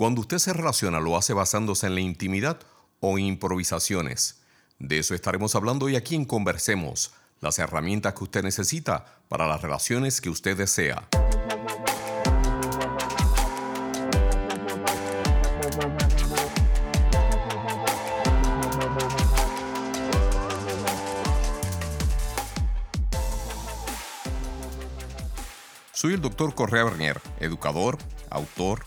Cuando usted se relaciona, ¿lo hace basándose en la intimidad o improvisaciones? De eso estaremos hablando hoy aquí en Conversemos, las herramientas que usted necesita para las relaciones que usted desea. Soy el doctor Correa Bernier, educador, autor,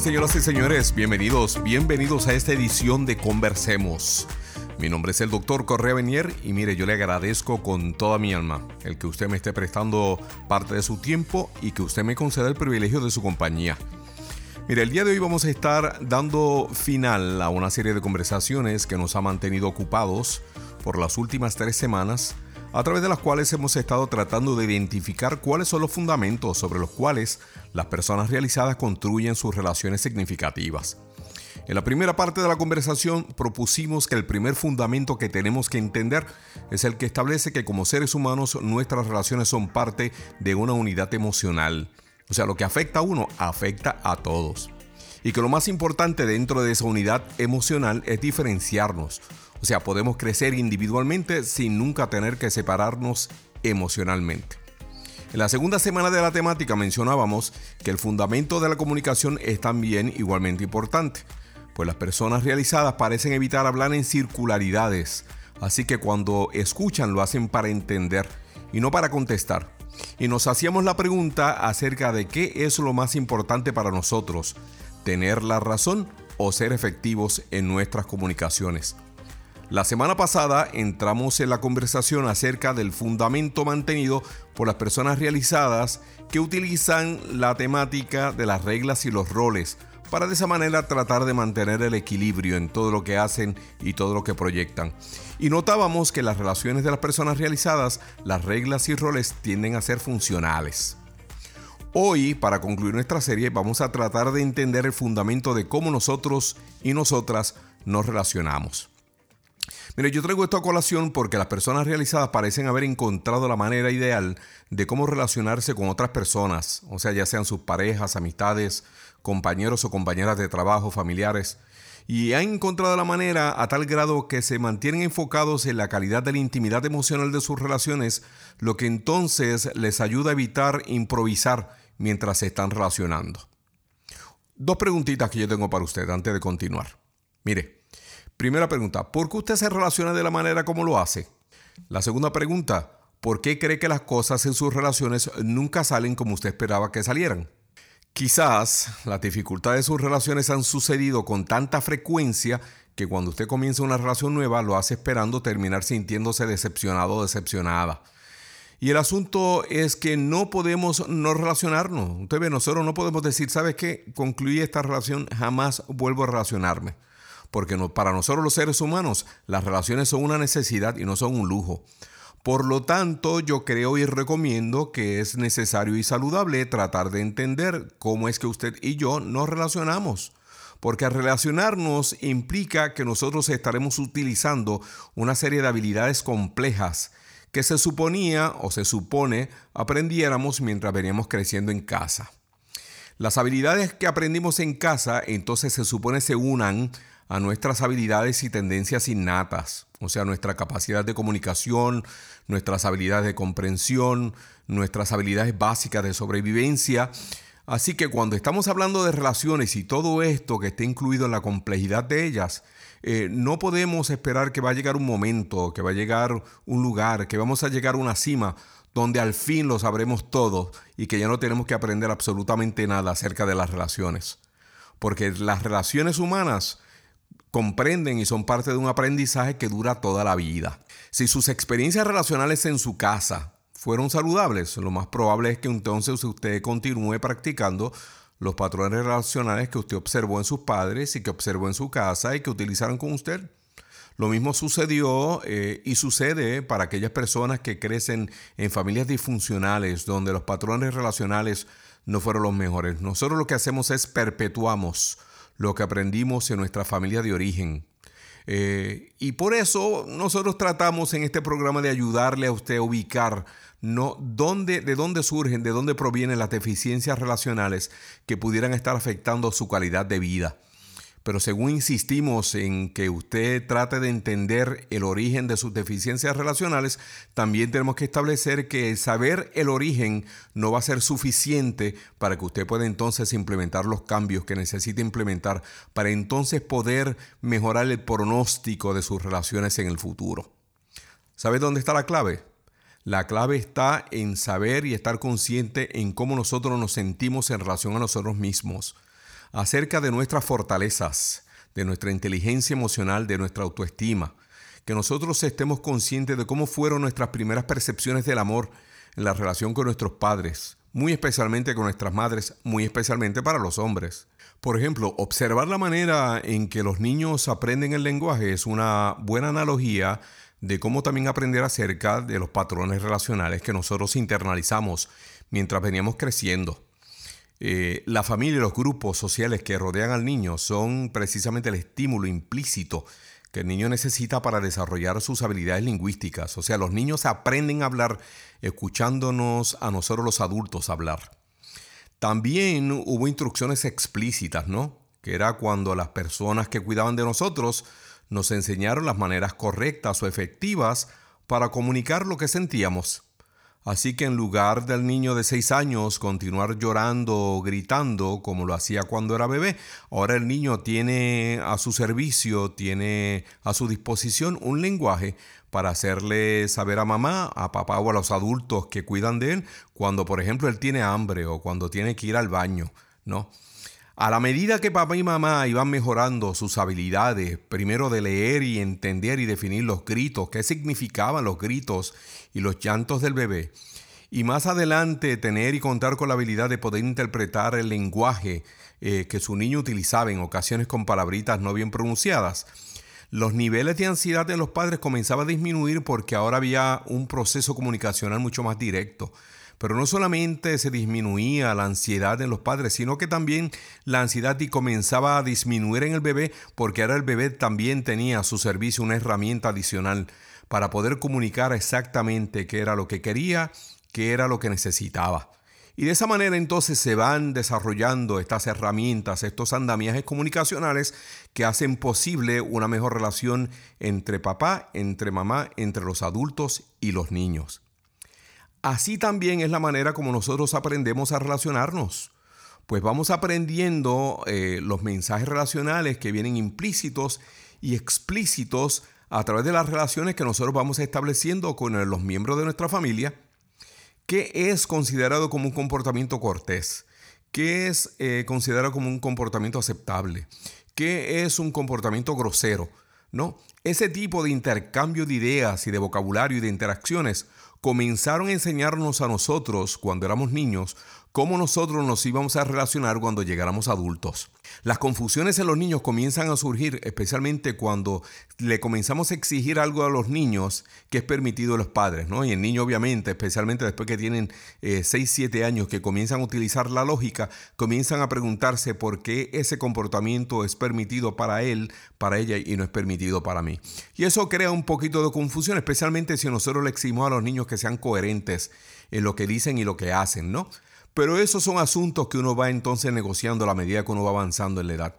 Señoras y señores? Bienvenidos, bienvenidos a esta edición de Conversemos. Mi nombre es el doctor Correa Benier y mire, yo le agradezco con toda mi alma el que usted me esté prestando parte de su tiempo y que usted me conceda el privilegio de su compañía. Mire, el día de hoy vamos a estar dando final a una serie de conversaciones que nos ha mantenido ocupados por las últimas tres semanas a través de las cuales hemos estado tratando de identificar cuáles son los fundamentos sobre los cuales las personas realizadas construyen sus relaciones significativas. En la primera parte de la conversación propusimos que el primer fundamento que tenemos que entender es el que establece que como seres humanos nuestras relaciones son parte de una unidad emocional. O sea, lo que afecta a uno afecta a todos. Y que lo más importante dentro de esa unidad emocional es diferenciarnos. O sea, podemos crecer individualmente sin nunca tener que separarnos emocionalmente. En la segunda semana de la temática mencionábamos que el fundamento de la comunicación es también igualmente importante, pues las personas realizadas parecen evitar hablar en circularidades, así que cuando escuchan lo hacen para entender y no para contestar. Y nos hacíamos la pregunta acerca de qué es lo más importante para nosotros, tener la razón o ser efectivos en nuestras comunicaciones. La semana pasada entramos en la conversación acerca del fundamento mantenido por las personas realizadas que utilizan la temática de las reglas y los roles para de esa manera tratar de mantener el equilibrio en todo lo que hacen y todo lo que proyectan. Y notábamos que las relaciones de las personas realizadas, las reglas y roles tienden a ser funcionales. Hoy, para concluir nuestra serie, vamos a tratar de entender el fundamento de cómo nosotros y nosotras nos relacionamos. Mire, yo traigo esto a colación porque las personas realizadas parecen haber encontrado la manera ideal de cómo relacionarse con otras personas, o sea, ya sean sus parejas, amistades, compañeros o compañeras de trabajo, familiares, y han encontrado la manera a tal grado que se mantienen enfocados en la calidad de la intimidad emocional de sus relaciones, lo que entonces les ayuda a evitar improvisar mientras se están relacionando. Dos preguntitas que yo tengo para usted antes de continuar. Mire, Primera pregunta, ¿por qué usted se relaciona de la manera como lo hace? La segunda pregunta, ¿por qué cree que las cosas en sus relaciones nunca salen como usted esperaba que salieran? Quizás las dificultades de sus relaciones han sucedido con tanta frecuencia que cuando usted comienza una relación nueva lo hace esperando terminar sintiéndose decepcionado o decepcionada. Y el asunto es que no podemos no relacionarnos. Usted ve, nosotros no podemos decir, ¿sabes qué? Concluí esta relación, jamás vuelvo a relacionarme porque para nosotros los seres humanos las relaciones son una necesidad y no son un lujo. Por lo tanto, yo creo y recomiendo que es necesario y saludable tratar de entender cómo es que usted y yo nos relacionamos. Porque relacionarnos implica que nosotros estaremos utilizando una serie de habilidades complejas que se suponía o se supone aprendiéramos mientras veníamos creciendo en casa. Las habilidades que aprendimos en casa entonces se supone se unan a nuestras habilidades y tendencias innatas, o sea, nuestra capacidad de comunicación, nuestras habilidades de comprensión, nuestras habilidades básicas de sobrevivencia. Así que cuando estamos hablando de relaciones y todo esto que esté incluido en la complejidad de ellas, eh, no podemos esperar que va a llegar un momento, que va a llegar un lugar, que vamos a llegar a una cima donde al fin lo sabremos todo y que ya no tenemos que aprender absolutamente nada acerca de las relaciones. Porque las relaciones humanas comprenden y son parte de un aprendizaje que dura toda la vida. Si sus experiencias relacionales en su casa fueron saludables, lo más probable es que entonces usted continúe practicando los patrones relacionales que usted observó en sus padres y que observó en su casa y que utilizaron con usted. Lo mismo sucedió eh, y sucede para aquellas personas que crecen en familias disfuncionales donde los patrones relacionales no fueron los mejores. Nosotros lo que hacemos es perpetuamos lo que aprendimos en nuestra familia de origen. Eh, y por eso nosotros tratamos en este programa de ayudarle a usted a ubicar no, dónde, de dónde surgen, de dónde provienen las deficiencias relacionales que pudieran estar afectando su calidad de vida. Pero según insistimos en que usted trate de entender el origen de sus deficiencias relacionales, también tenemos que establecer que saber el origen no va a ser suficiente para que usted pueda entonces implementar los cambios que necesita implementar para entonces poder mejorar el pronóstico de sus relaciones en el futuro. ¿Sabe dónde está la clave? La clave está en saber y estar consciente en cómo nosotros nos sentimos en relación a nosotros mismos acerca de nuestras fortalezas, de nuestra inteligencia emocional, de nuestra autoestima, que nosotros estemos conscientes de cómo fueron nuestras primeras percepciones del amor en la relación con nuestros padres, muy especialmente con nuestras madres, muy especialmente para los hombres. Por ejemplo, observar la manera en que los niños aprenden el lenguaje es una buena analogía de cómo también aprender acerca de los patrones relacionales que nosotros internalizamos mientras veníamos creciendo. Eh, la familia y los grupos sociales que rodean al niño son precisamente el estímulo implícito que el niño necesita para desarrollar sus habilidades lingüísticas. O sea, los niños aprenden a hablar escuchándonos a nosotros los adultos hablar. También hubo instrucciones explícitas, ¿no? Que era cuando las personas que cuidaban de nosotros nos enseñaron las maneras correctas o efectivas para comunicar lo que sentíamos. Así que en lugar del niño de seis años continuar llorando o gritando como lo hacía cuando era bebé, ahora el niño tiene a su servicio, tiene a su disposición un lenguaje para hacerle saber a mamá, a papá o a los adultos que cuidan de él cuando, por ejemplo, él tiene hambre o cuando tiene que ir al baño, ¿no? A la medida que papá y mamá iban mejorando sus habilidades, primero de leer y entender y definir los gritos, qué significaban los gritos y los llantos del bebé, y más adelante tener y contar con la habilidad de poder interpretar el lenguaje eh, que su niño utilizaba en ocasiones con palabritas no bien pronunciadas, los niveles de ansiedad de los padres comenzaban a disminuir porque ahora había un proceso comunicacional mucho más directo. Pero no solamente se disminuía la ansiedad en los padres, sino que también la ansiedad comenzaba a disminuir en el bebé porque ahora el bebé también tenía a su servicio una herramienta adicional para poder comunicar exactamente qué era lo que quería, qué era lo que necesitaba. Y de esa manera entonces se van desarrollando estas herramientas, estos andamiajes comunicacionales que hacen posible una mejor relación entre papá, entre mamá, entre los adultos y los niños. Así también es la manera como nosotros aprendemos a relacionarnos. Pues vamos aprendiendo eh, los mensajes relacionales que vienen implícitos y explícitos a través de las relaciones que nosotros vamos estableciendo con los miembros de nuestra familia. ¿Qué es considerado como un comportamiento cortés? ¿Qué es eh, considerado como un comportamiento aceptable? ¿Qué es un comportamiento grosero? ¿No? Ese tipo de intercambio de ideas y de vocabulario y de interacciones comenzaron a enseñarnos a nosotros, cuando éramos niños, cómo nosotros nos íbamos a relacionar cuando llegáramos adultos. Las confusiones en los niños comienzan a surgir especialmente cuando le comenzamos a exigir algo a los niños que es permitido a los padres, ¿no? Y el niño obviamente, especialmente después que tienen 6, eh, 7 años que comienzan a utilizar la lógica, comienzan a preguntarse por qué ese comportamiento es permitido para él, para ella y no es permitido para mí. Y eso crea un poquito de confusión, especialmente si nosotros le exigimos a los niños que sean coherentes en lo que dicen y lo que hacen, ¿no? Pero esos son asuntos que uno va entonces negociando a la medida que uno va avanzando en la edad.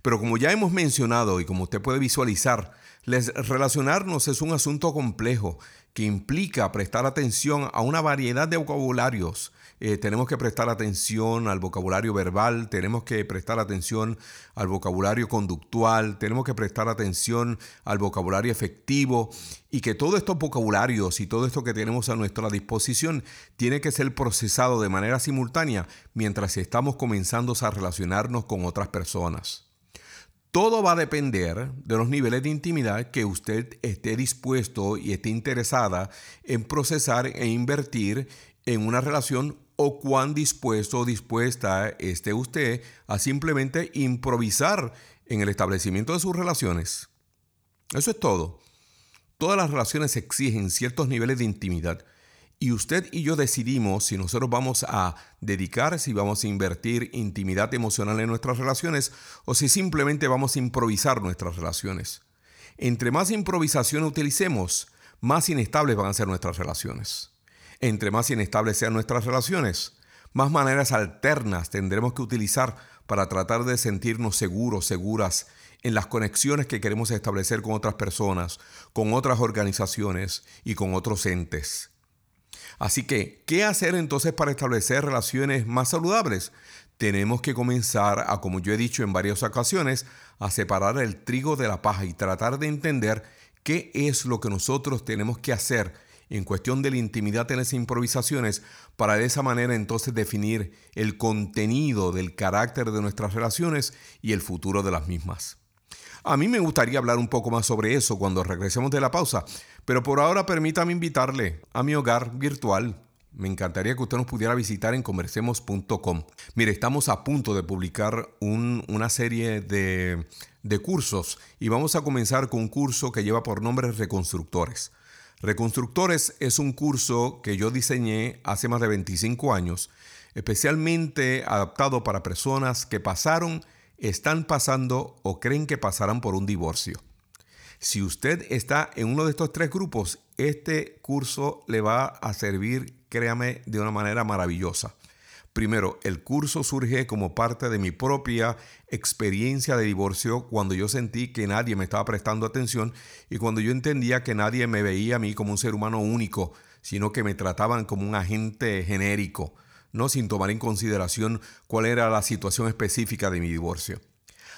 Pero como ya hemos mencionado y como usted puede visualizar, les relacionarnos es un asunto complejo que implica prestar atención a una variedad de vocabularios. Eh, tenemos que prestar atención al vocabulario verbal, tenemos que prestar atención al vocabulario conductual, tenemos que prestar atención al vocabulario efectivo y que todos estos vocabularios y todo esto que tenemos a nuestra disposición tiene que ser procesado de manera simultánea mientras estamos comenzando a relacionarnos con otras personas. Todo va a depender de los niveles de intimidad que usted esté dispuesto y esté interesada en procesar e invertir en una relación o cuán dispuesto o dispuesta esté usted a simplemente improvisar en el establecimiento de sus relaciones. Eso es todo. Todas las relaciones exigen ciertos niveles de intimidad y usted y yo decidimos si nosotros vamos a dedicar, si vamos a invertir intimidad emocional en nuestras relaciones o si simplemente vamos a improvisar nuestras relaciones. Entre más improvisación utilicemos, más inestables van a ser nuestras relaciones. Entre más inestables sean nuestras relaciones, más maneras alternas tendremos que utilizar para tratar de sentirnos seguros, seguras en las conexiones que queremos establecer con otras personas, con otras organizaciones y con otros entes. Así que, ¿qué hacer entonces para establecer relaciones más saludables? Tenemos que comenzar a, como yo he dicho en varias ocasiones, a separar el trigo de la paja y tratar de entender qué es lo que nosotros tenemos que hacer en cuestión de la intimidad en las improvisaciones para de esa manera entonces definir el contenido del carácter de nuestras relaciones y el futuro de las mismas. A mí me gustaría hablar un poco más sobre eso cuando regresemos de la pausa, pero por ahora permítame invitarle a mi hogar virtual. Me encantaría que usted nos pudiera visitar en conversemos.com. Mire, estamos a punto de publicar una serie de, de cursos y vamos a comenzar con un curso que lleva por nombre Reconstructores. Reconstructores es un curso que yo diseñé hace más de 25 años, especialmente adaptado para personas que pasaron están pasando o creen que pasarán por un divorcio. Si usted está en uno de estos tres grupos, este curso le va a servir, créame, de una manera maravillosa. Primero, el curso surge como parte de mi propia experiencia de divorcio cuando yo sentí que nadie me estaba prestando atención y cuando yo entendía que nadie me veía a mí como un ser humano único, sino que me trataban como un agente genérico no sin tomar en consideración cuál era la situación específica de mi divorcio.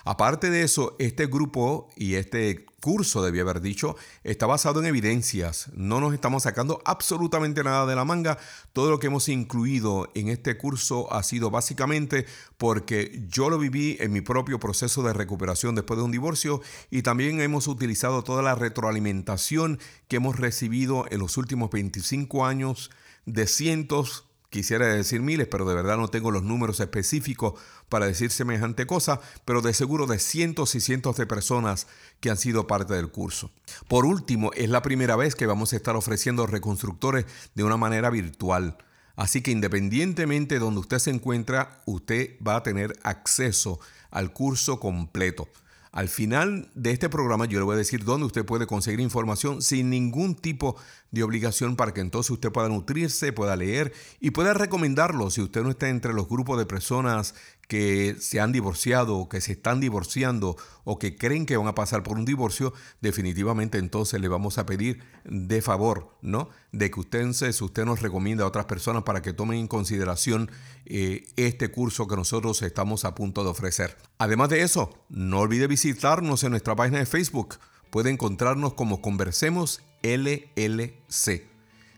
Aparte de eso, este grupo y este curso, debía haber dicho, está basado en evidencias. No nos estamos sacando absolutamente nada de la manga. Todo lo que hemos incluido en este curso ha sido básicamente porque yo lo viví en mi propio proceso de recuperación después de un divorcio y también hemos utilizado toda la retroalimentación que hemos recibido en los últimos 25 años de cientos Quisiera decir miles, pero de verdad no tengo los números específicos para decir semejante cosa, pero de seguro de cientos y cientos de personas que han sido parte del curso. Por último, es la primera vez que vamos a estar ofreciendo reconstructores de una manera virtual. Así que independientemente de donde usted se encuentra, usted va a tener acceso al curso completo. Al final de este programa yo le voy a decir dónde usted puede conseguir información sin ningún tipo de obligación para que entonces usted pueda nutrirse, pueda leer y pueda recomendarlo. Si usted no está entre los grupos de personas que se han divorciado o que se están divorciando o que creen que van a pasar por un divorcio, definitivamente entonces le vamos a pedir de favor, ¿no? De que usted, usted nos recomienda a otras personas para que tomen en consideración eh, este curso que nosotros estamos a punto de ofrecer. Además de eso, no olvide visitarnos en nuestra página de Facebook. Puede encontrarnos como Conversemos LLC.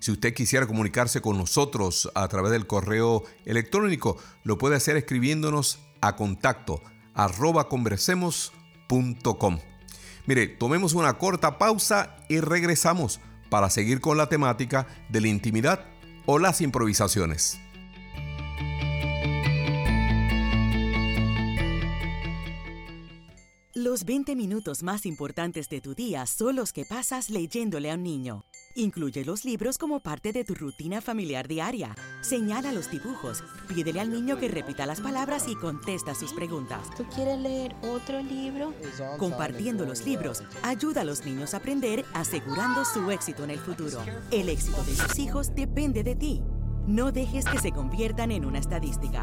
Si usted quisiera comunicarse con nosotros a través del correo electrónico, lo puede hacer escribiéndonos a contacto conversemos.com. Mire, tomemos una corta pausa y regresamos para seguir con la temática de la intimidad o las improvisaciones. Los 20 minutos más importantes de tu día son los que pasas leyéndole a un niño. Incluye los libros como parte de tu rutina familiar diaria. Señala los dibujos, pídele al niño que repita las palabras y contesta sus preguntas. ¿Tú quieres leer otro libro? Compartiendo los libros, ayuda a los niños a aprender asegurando su éxito en el futuro. El éxito de tus hijos depende de ti. No dejes que se conviertan en una estadística.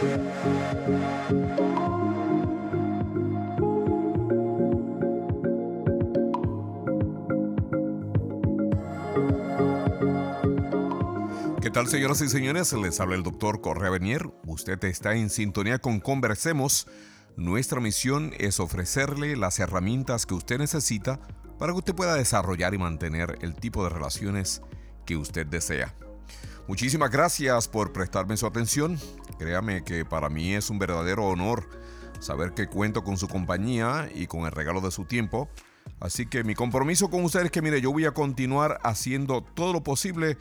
¿Qué tal, señoras y señores? Les habla el doctor Correa Benier. Usted está en sintonía con Conversemos. Nuestra misión es ofrecerle las herramientas que usted necesita para que usted pueda desarrollar y mantener el tipo de relaciones que usted desea. Muchísimas gracias por prestarme su atención. Créame que para mí es un verdadero honor saber que cuento con su compañía y con el regalo de su tiempo. Así que mi compromiso con ustedes es que, mire, yo voy a continuar haciendo todo lo posible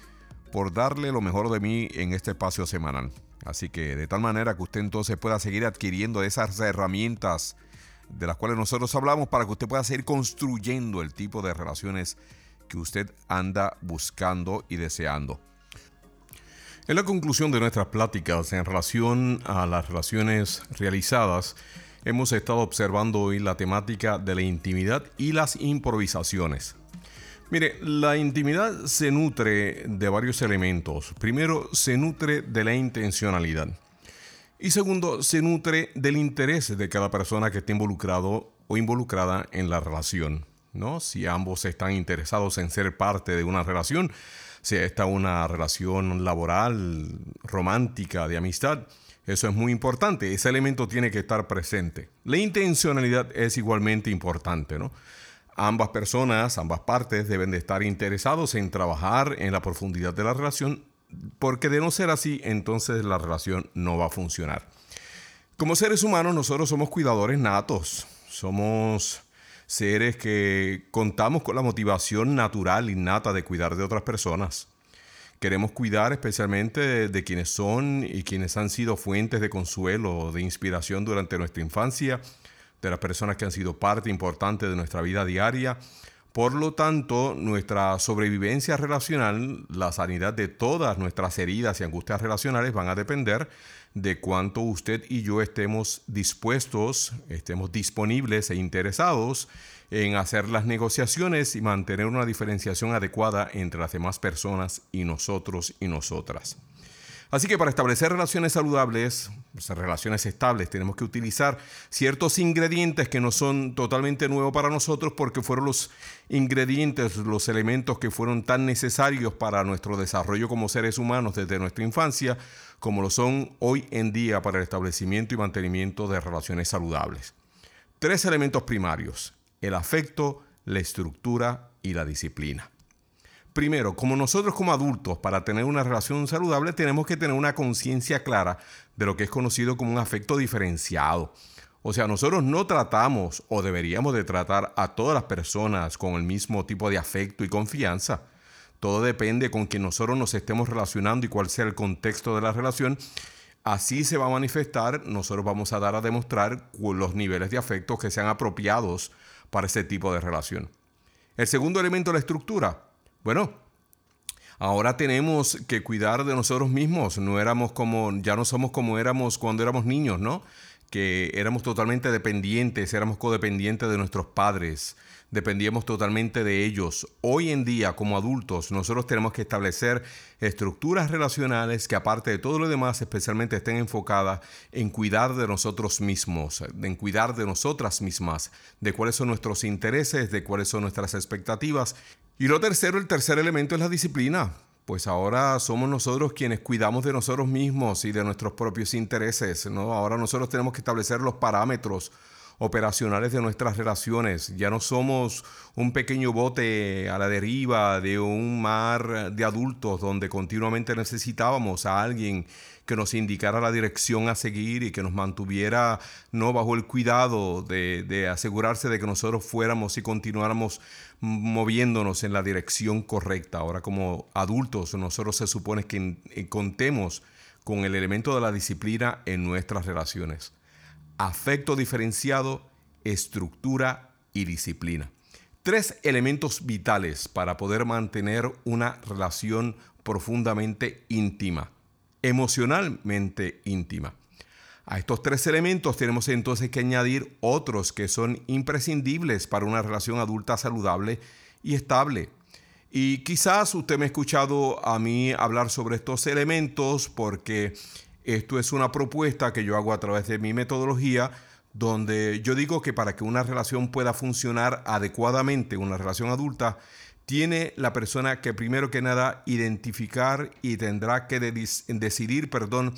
por darle lo mejor de mí en este espacio semanal. Así que de tal manera que usted entonces pueda seguir adquiriendo esas herramientas de las cuales nosotros hablamos para que usted pueda seguir construyendo el tipo de relaciones que usted anda buscando y deseando. En la conclusión de nuestras pláticas en relación a las relaciones realizadas, hemos estado observando hoy la temática de la intimidad y las improvisaciones. Mire, la intimidad se nutre de varios elementos. Primero, se nutre de la intencionalidad. Y segundo, se nutre del interés de cada persona que esté involucrado o involucrada en la relación. ¿no? Si ambos están interesados en ser parte de una relación, sea esta una relación laboral, romántica, de amistad, eso es muy importante. Ese elemento tiene que estar presente. La intencionalidad es igualmente importante, ¿no? Ambas personas, ambas partes deben de estar interesados en trabajar en la profundidad de la relación, porque de no ser así, entonces la relación no va a funcionar. Como seres humanos, nosotros somos cuidadores natos, somos seres que contamos con la motivación natural, innata de cuidar de otras personas. Queremos cuidar especialmente de, quienes son y quienes han sido fuentes de consuelo, de inspiración durante nuestra infancia de las personas que han sido parte importante de nuestra vida diaria. Por lo tanto, nuestra sobrevivencia relacional, la sanidad de todas nuestras heridas y angustias relacionales van a depender de cuánto usted y yo estemos dispuestos, estemos disponibles e interesados en hacer las negociaciones y mantener una diferenciación adecuada entre las demás personas y nosotros y nosotras. Así que para establecer relaciones saludables, pues, relaciones estables, tenemos que utilizar ciertos ingredientes que no son totalmente nuevos para nosotros porque fueron los ingredientes, los elementos que fueron tan necesarios para nuestro desarrollo como seres humanos desde nuestra infancia, como lo son hoy en día para el establecimiento y mantenimiento de relaciones saludables. Tres elementos primarios, el afecto, la estructura y la disciplina. Primero, como nosotros como adultos, para tener una relación saludable, tenemos que tener una conciencia clara de lo que es conocido como un afecto diferenciado. O sea, nosotros no tratamos o deberíamos de tratar a todas las personas con el mismo tipo de afecto y confianza. Todo depende con quien nosotros nos estemos relacionando y cuál sea el contexto de la relación. Así se va a manifestar, nosotros vamos a dar a demostrar los niveles de afecto que sean apropiados para ese tipo de relación. El segundo elemento, la estructura. Bueno, ahora tenemos que cuidar de nosotros mismos. No éramos como, ya no somos como éramos cuando éramos niños, ¿no? Que éramos totalmente dependientes, éramos codependientes de nuestros padres, dependíamos totalmente de ellos. Hoy en día, como adultos, nosotros tenemos que establecer estructuras relacionales que aparte de todo lo demás, especialmente estén enfocadas en cuidar de nosotros mismos, en cuidar de nosotras mismas, de cuáles son nuestros intereses, de cuáles son nuestras expectativas y lo tercero, el tercer elemento es la disciplina. Pues ahora somos nosotros quienes cuidamos de nosotros mismos y de nuestros propios intereses, ¿no? Ahora nosotros tenemos que establecer los parámetros operacionales de nuestras relaciones. Ya no somos un pequeño bote a la deriva de un mar de adultos donde continuamente necesitábamos a alguien que nos indicara la dirección a seguir y que nos mantuviera no bajo el cuidado de, de asegurarse de que nosotros fuéramos y continuáramos moviéndonos en la dirección correcta. Ahora como adultos nosotros se supone que contemos con el elemento de la disciplina en nuestras relaciones. Afecto diferenciado, estructura y disciplina. Tres elementos vitales para poder mantener una relación profundamente íntima, emocionalmente íntima. A estos tres elementos tenemos entonces que añadir otros que son imprescindibles para una relación adulta saludable y estable. Y quizás usted me ha escuchado a mí hablar sobre estos elementos porque esto es una propuesta que yo hago a través de mi metodología donde yo digo que para que una relación pueda funcionar adecuadamente, una relación adulta, tiene la persona que primero que nada identificar y tendrá que decidir, perdón,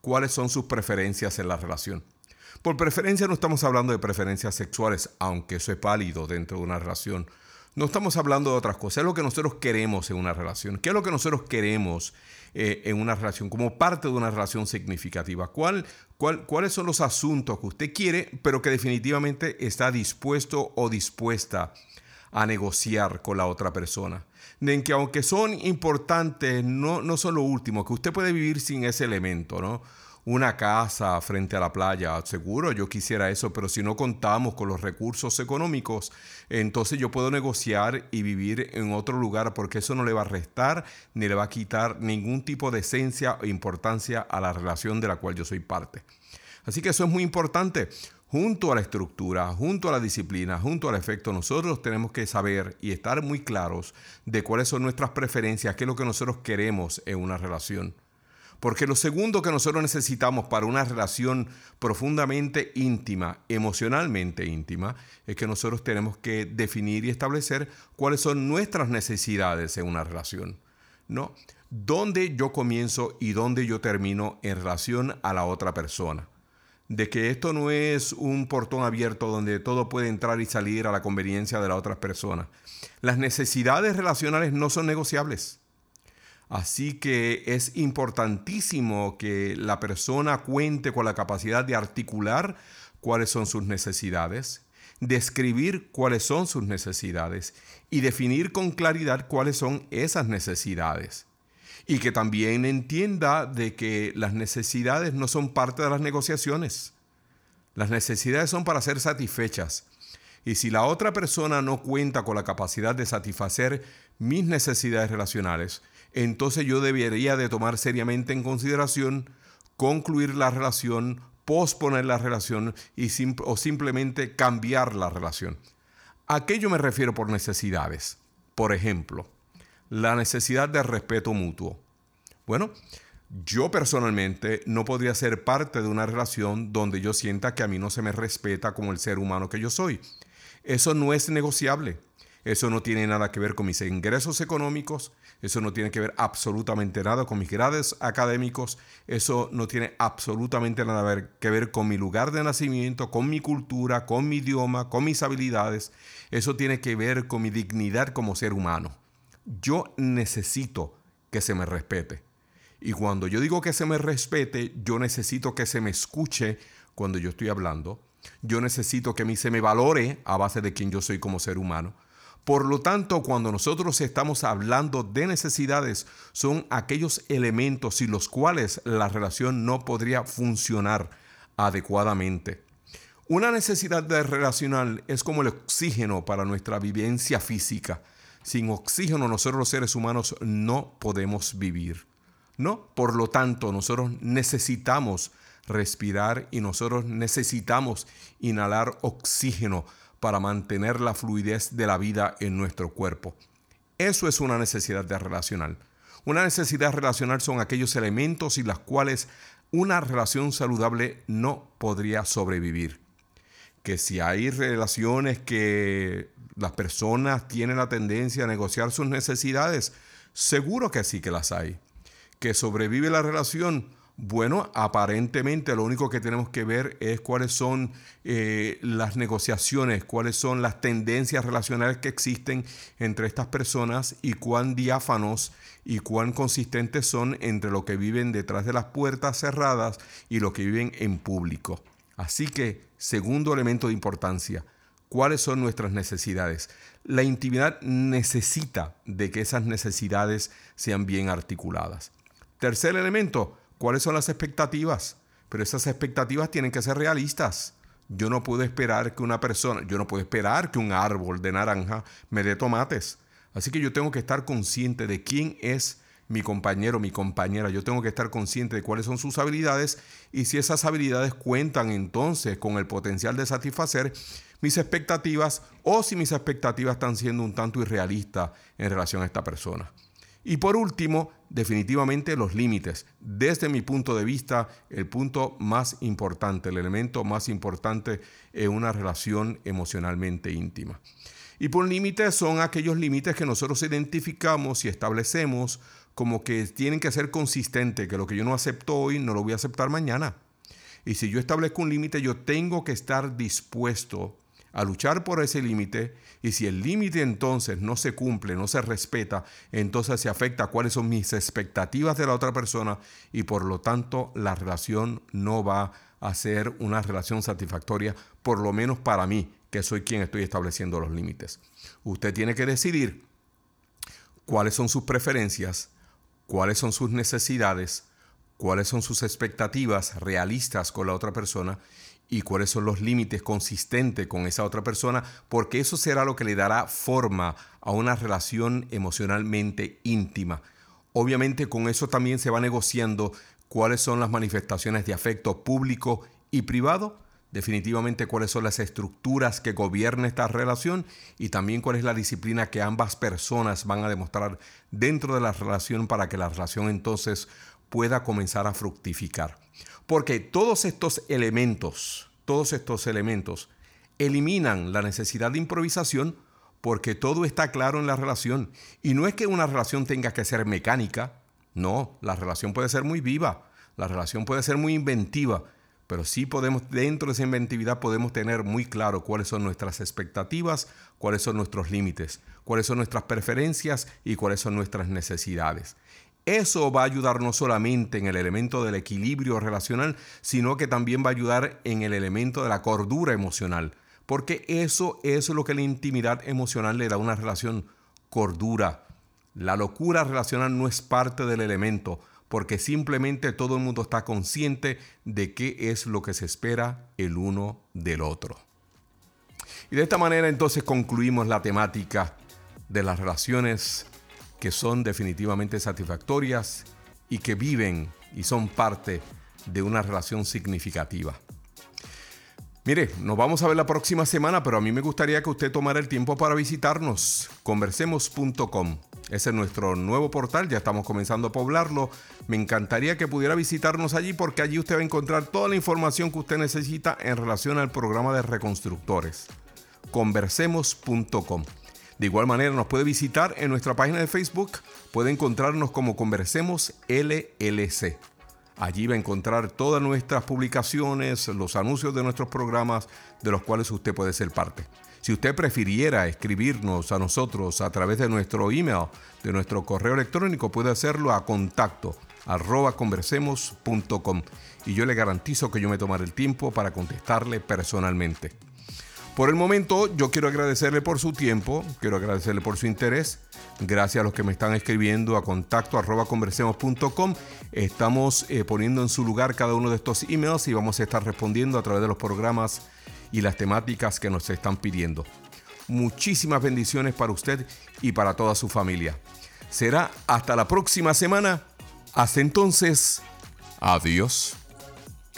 cuáles son sus preferencias en la relación. Por preferencia no estamos hablando de preferencias sexuales, aunque eso es válido dentro de una relación. No estamos hablando de otras cosas, es lo que nosotros queremos en una relación. ¿Qué es lo que nosotros queremos eh, en una relación como parte de una relación significativa? ¿Cuál, cuál, cuáles son los asuntos que usted quiere, pero que definitivamente está dispuesto o dispuesta a negociar con la otra persona? de que aunque son importantes, no, no son lo último, que usted puede vivir sin ese elemento, ¿no? Una casa frente a la playa, seguro yo quisiera eso, pero si no contamos con los recursos económicos, entonces yo puedo negociar y vivir en otro lugar porque eso no le va a restar ni le va a quitar ningún tipo de esencia o importancia a la relación de la cual yo soy parte. Así que eso es muy importante junto a la estructura, junto a la disciplina, junto al efecto, nosotros tenemos que saber y estar muy claros de cuáles son nuestras preferencias, qué es lo que nosotros queremos en una relación. Porque lo segundo que nosotros necesitamos para una relación profundamente íntima, emocionalmente íntima, es que nosotros tenemos que definir y establecer cuáles son nuestras necesidades en una relación. ¿No? ¿Dónde yo comienzo y dónde yo termino en relación a la otra persona? de que esto no es un portón abierto donde todo puede entrar y salir a la conveniencia de la otra persona. Las necesidades relacionales no son negociables. Así que es importantísimo que la persona cuente con la capacidad de articular cuáles son sus necesidades, describir cuáles son sus necesidades y definir con claridad cuáles son esas necesidades y que también entienda de que las necesidades no son parte de las negociaciones. Las necesidades son para ser satisfechas. Y si la otra persona no cuenta con la capacidad de satisfacer mis necesidades relacionales, entonces yo debería de tomar seriamente en consideración concluir la relación, posponer la relación y o simplemente cambiar la relación. ¿A qué yo me refiero por necesidades? Por ejemplo, la necesidad de respeto mutuo. Bueno, yo personalmente no podría ser parte de una relación donde yo sienta que a mí no se me respeta como el ser humano que yo soy. Eso no es negociable. Eso no tiene nada que ver con mis ingresos económicos, eso no tiene que ver absolutamente nada con mis grados académicos, eso no tiene absolutamente nada que ver con mi lugar de nacimiento, con mi cultura, con mi idioma, con mis habilidades, eso tiene que ver con mi dignidad como ser humano yo necesito que se me respete. Y cuando yo digo que se me respete, yo necesito que se me escuche cuando yo estoy hablando. Yo necesito que a mí se me valore a base de quien yo soy como ser humano. Por lo tanto, cuando nosotros estamos hablando de necesidades, son aquellos elementos sin los cuales la relación no podría funcionar adecuadamente. Una necesidad de relacional es como el oxígeno para nuestra vivencia física. Sin oxígeno nosotros los seres humanos no podemos vivir. ¿No? Por lo tanto, nosotros necesitamos respirar y nosotros necesitamos inhalar oxígeno para mantener la fluidez de la vida en nuestro cuerpo. Eso es una necesidad de relacional. Una necesidad relacional son aquellos elementos sin los cuales una relación saludable no podría sobrevivir. Que si hay relaciones que las personas tienen la tendencia a negociar sus necesidades, seguro que sí que las hay. Que sobrevive la relación, Bueno, aparentemente lo único que tenemos que ver es cuáles son eh, las negociaciones, cuáles son las tendencias relacionales que existen entre estas personas y cuán diáfanos y cuán consistentes son entre lo que viven detrás de las puertas cerradas y lo que viven en público. Así que, segundo elemento de importancia, ¿cuáles son nuestras necesidades? La intimidad necesita de que esas necesidades sean bien articuladas. Tercer elemento, ¿Cuáles son las expectativas? Pero esas expectativas tienen que ser realistas. Yo no puedo esperar que una persona, yo no puedo esperar que un árbol de naranja me dé tomates. Así que yo tengo que estar consciente de quién es mi compañero, mi compañera. Yo tengo que estar consciente de cuáles son sus habilidades y si esas habilidades cuentan entonces con el potencial de satisfacer mis expectativas o si mis expectativas están siendo un tanto irrealistas en relación a esta persona. Y por último, definitivamente los límites. Desde mi punto de vista, el punto más importante, el elemento más importante en una relación emocionalmente íntima. Y por límites son aquellos límites que nosotros identificamos y establecemos como que tienen que ser consistentes, que lo que yo no acepto hoy no lo voy a aceptar mañana. Y si yo establezco un límite, yo tengo que estar dispuesto a luchar por ese límite y si el límite entonces no se cumple, no se respeta, entonces se afecta a cuáles son mis expectativas de la otra persona y por lo tanto la relación no va a ser una relación satisfactoria, por lo menos para mí, que soy quien estoy estableciendo los límites. Usted tiene que decidir cuáles son sus preferencias, cuáles son sus necesidades, cuáles son sus expectativas realistas con la otra persona y cuáles son los límites consistentes con esa otra persona, porque eso será lo que le dará forma a una relación emocionalmente íntima. Obviamente con eso también se va negociando cuáles son las manifestaciones de afecto público y privado, definitivamente cuáles son las estructuras que gobiernan esta relación y también cuál es la disciplina que ambas personas van a demostrar dentro de la relación para que la relación entonces pueda comenzar a fructificar. Porque todos estos elementos, todos estos elementos eliminan la necesidad de improvisación porque todo está claro en la relación. Y no es que una relación tenga que ser mecánica, no, la relación puede ser muy viva, la relación puede ser muy inventiva, pero sí podemos, dentro de esa inventividad podemos tener muy claro cuáles son nuestras expectativas, cuáles son nuestros límites, cuáles son nuestras preferencias y cuáles son nuestras necesidades. Eso va a ayudar no solamente en el elemento del equilibrio relacional, sino que también va a ayudar en el elemento de la cordura emocional, porque eso es lo que la intimidad emocional le da a una relación cordura. La locura relacional no es parte del elemento, porque simplemente todo el mundo está consciente de qué es lo que se espera el uno del otro. Y de esta manera entonces concluimos la temática de las relaciones que son definitivamente satisfactorias y que viven y son parte de una relación significativa. Mire, nos vamos a ver la próxima semana, pero a mí me gustaría que usted tomara el tiempo para visitarnos, conversemos.com. Ese es nuestro nuevo portal, ya estamos comenzando a poblarlo. Me encantaría que pudiera visitarnos allí porque allí usted va a encontrar toda la información que usted necesita en relación al programa de reconstructores. Conversemos.com. De igual manera nos puede visitar en nuestra página de Facebook, puede encontrarnos como Conversemos LLC. Allí va a encontrar todas nuestras publicaciones, los anuncios de nuestros programas de los cuales usted puede ser parte. Si usted prefiriera escribirnos a nosotros a través de nuestro email, de nuestro correo electrónico, puede hacerlo a contacto arroba conversemos.com y yo le garantizo que yo me tomaré el tiempo para contestarle personalmente. Por el momento, yo quiero agradecerle por su tiempo, quiero agradecerle por su interés. Gracias a los que me están escribiendo a contacto conversemos.com. Estamos eh, poniendo en su lugar cada uno de estos emails y vamos a estar respondiendo a través de los programas y las temáticas que nos están pidiendo. Muchísimas bendiciones para usted y para toda su familia. Será hasta la próxima semana. Hasta entonces, adiós.